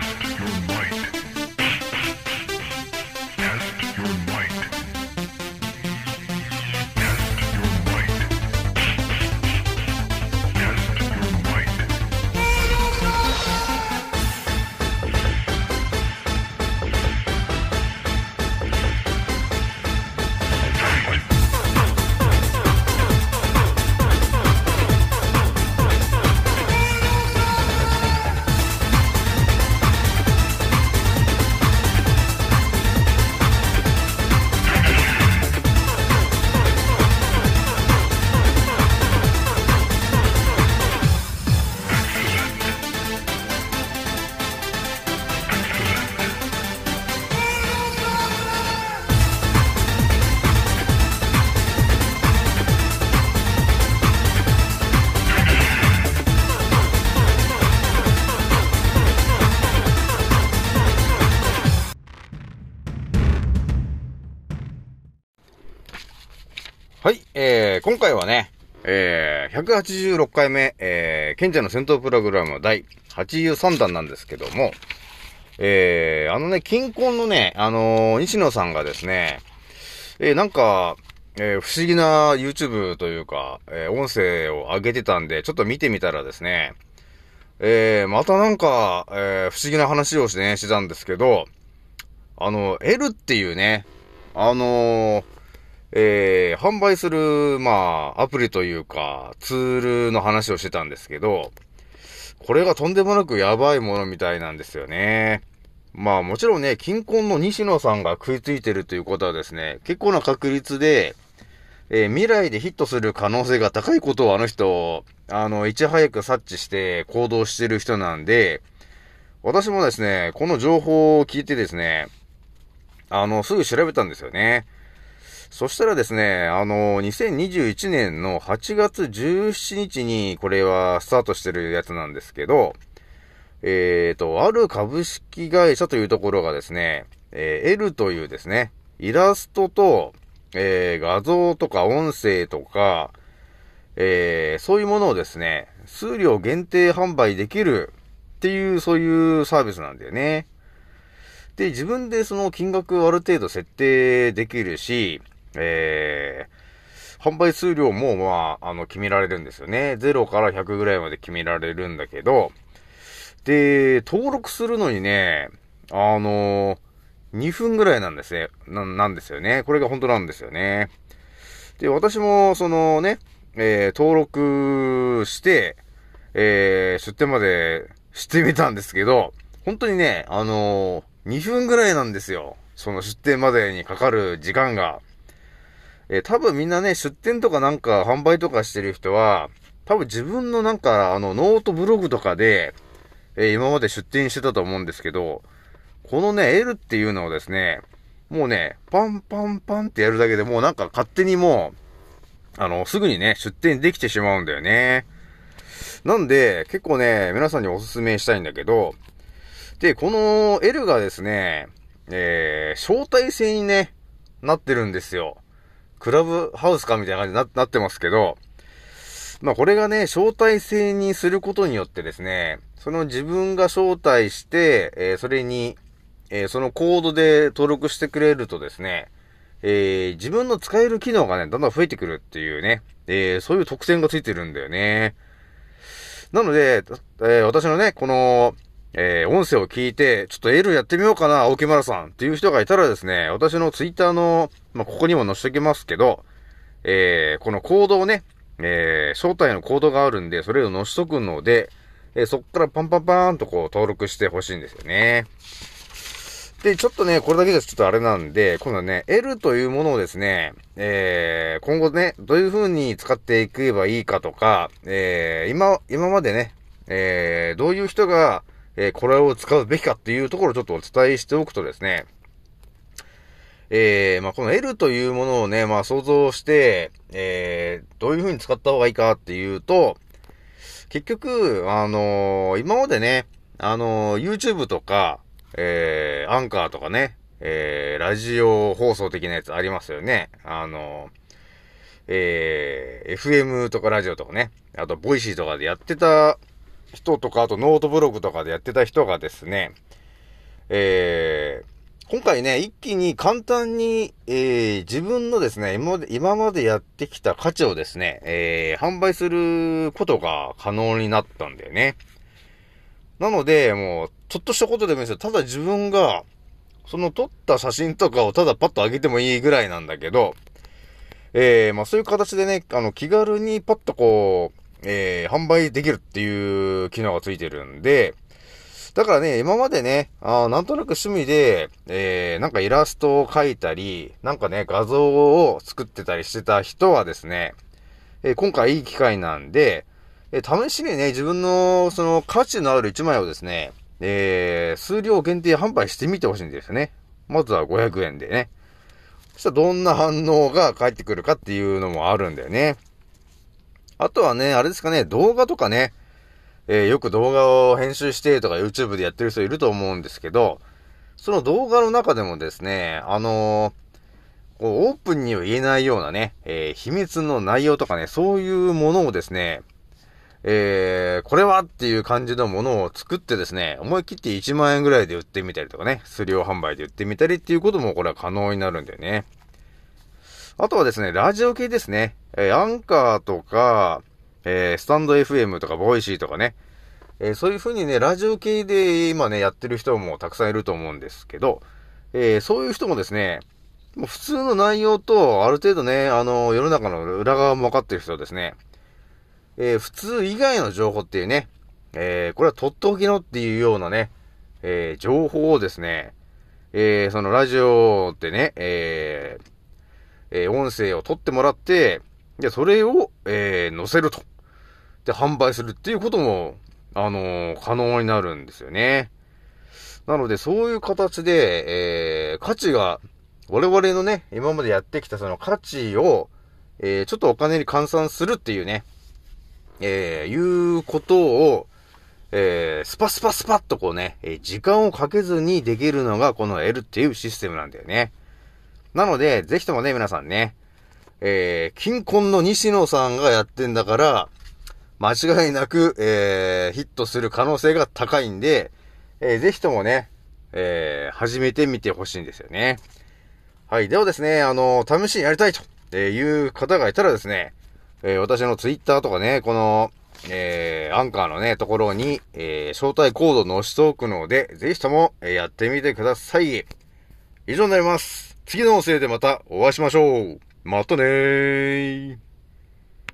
Test your might. はい、えー、今回はね、えー、186回目、えー、賢者の戦闘プログラム第83弾なんですけども、えー、あのね、近婚のね、あのー、西野さんがですね、えー、なんか、えー、不思議な YouTube というか、えー、音声を上げてたんで、ちょっと見てみたらですね、えー、またなんか、えー、不思議な話をしてね、してたんですけど、あの、L っていうね、あのー、えー、販売する、まあ、アプリというか、ツールの話をしてたんですけど、これがとんでもなくやばいものみたいなんですよね。まあもちろんね、近婚の西野さんが食いついてるということはですね、結構な確率で、えー、未来でヒットする可能性が高いことをあの人、あの、いち早く察知して行動してる人なんで、私もですね、この情報を聞いてですね、あの、すぐ調べたんですよね。そしたらですね、あの、2021年の8月17日にこれはスタートしてるやつなんですけど、えっ、ー、と、ある株式会社というところがですね、えー、L というですね、イラストと、えー、画像とか音声とか、えー、そういうものをですね、数量限定販売できるっていう、そういうサービスなんだよね。で、自分でその金額をある程度設定できるし、えー、販売数量も、まあ、あの、決められるんですよね。0から100ぐらいまで決められるんだけど、で、登録するのにね、あの2分ぐらいなんですね。な、なんですよね。これが本当なんですよね。で、私も、そのね、えー、登録して、えー、出店までしてみたんですけど、本当にね、あのー、2分ぐらいなんですよ。その出店までにかかる時間が。えー、多分みんなね、出店とかなんか販売とかしてる人は、多分自分のなんか、あの、ノートブログとかで、えー、今まで出店してたと思うんですけど、このね、L っていうのをですね、もうね、パンパンパンってやるだけでもうなんか勝手にもう、あの、すぐにね、出店できてしまうんだよね。なんで、結構ね、皆さんにお勧めしたいんだけど、で、この L がですね、えー、招待制にね、なってるんですよ。クラブハウスかみたいな感じになってますけど、まあこれがね、招待制にすることによってですね、その自分が招待して、えー、それに、えー、そのコードで登録してくれるとですね、えー、自分の使える機能がね、だんだん増えてくるっていうね、えそういう特典がついてるんだよね。なので、え私のね、この、えー、音声を聞いて、ちょっと L やってみようかな、青木丸さんっていう人がいたらですね、私のツイッターの、まあ、ここにも載せておきますけど、えー、このコードをね、えー、招待のコードがあるんで、それを載せとくので、えー、そっからパンパンパーンとこう登録してほしいんですよね。で、ちょっとね、これだけですちょっとあれなんで、今度はね、L というものをですね、えー、今後ね、どういう風に使っていけばいいかとか、えー、今、今までね、えー、どういう人が、えー、これを使うべきかっていうところをちょっとお伝えしておくとですね、えー、まあ、この L というものをね、まあ、想像して、えー、どういう風に使った方がいいかっていうと、結局、あのー、今までね、あの、YouTube とか、えー、アンカーとかね、え、ラジオ放送的なやつありますよね。あの、えー、FM とかラジオとかね、あと、ボイシーとかでやってた人とか、あとノートブログとかでやってた人がですね、えー、今回ね、一気に簡単に、えー、自分のですね、今まで、やってきた価値をですね、えー、販売することが可能になったんだよね。なので、もう、ちょっとしたことでもいいですよ。ただ自分が、その撮った写真とかをただパッと上げてもいいぐらいなんだけど、えー、まあそういう形でね、あの、気軽にパッとこう、えー、販売できるっていう機能がついてるんで、だからね、今までね、あなんとなく趣味で、えー、なんかイラストを描いたり、なんかね、画像を作ってたりしてた人はですね、えー、今回いい機会なんで、えー、試しにね、自分のその価値のある1枚をですね、えー、数量限定販売してみてほしいんですね。まずは500円でね。そしたらどんな反応が返ってくるかっていうのもあるんだよね。あとはね、あれですかね、動画とかね、えー、よく動画を編集してとか YouTube でやってる人いると思うんですけど、その動画の中でもですね、あのー、こうオープンには言えないようなね、えー、秘密の内容とかね、そういうものをですね、え、これはっていう感じのものを作ってですね、思い切って1万円ぐらいで売ってみたりとかね、数量販売で売ってみたりっていうこともこれは可能になるんだよね。あとはですね、ラジオ系ですね。えー、アンカーとか、えー、スタンド FM とか、ボイシーとかね。えー、そういう風にね、ラジオ系で今ね、やってる人もたくさんいると思うんですけど、えー、そういう人もですね、もう普通の内容と、ある程度ね、あの、世の中の裏側も分かってる人ですね、えー、普通以外の情報っていうね、えー、これはとっておきのっていうようなね、えー、情報をですね、えー、そのラジオってね、えー、えー、音声を取ってもらって、で、それを、えー、載せると。で、販売するっていうことも、あのー、可能になるんですよね。なので、そういう形で、えー、価値が、我々のね、今までやってきたその価値を、えー、ちょっとお金に換算するっていうね、えー、いうことを、えー、スパスパスパッとこうね、え、時間をかけずにできるのがこの L っていうシステムなんだよね。なので、ぜひともね、皆さんね、えー、金婚の西野さんがやってんだから、間違いなく、えー、ヒットする可能性が高いんで、えー、ぜひともね、えー、始めてみてほしいんですよね。はい。ではですね、あの、試しにやりたいという方がいたらですね、えー、私のツイッターとかね、この、えー、アンカーのね、ところに、えー、招待コードを載しておくので、ぜひとも、えー、やってみてください。以上になります。次の音声でまたお会いしましょう。またねー。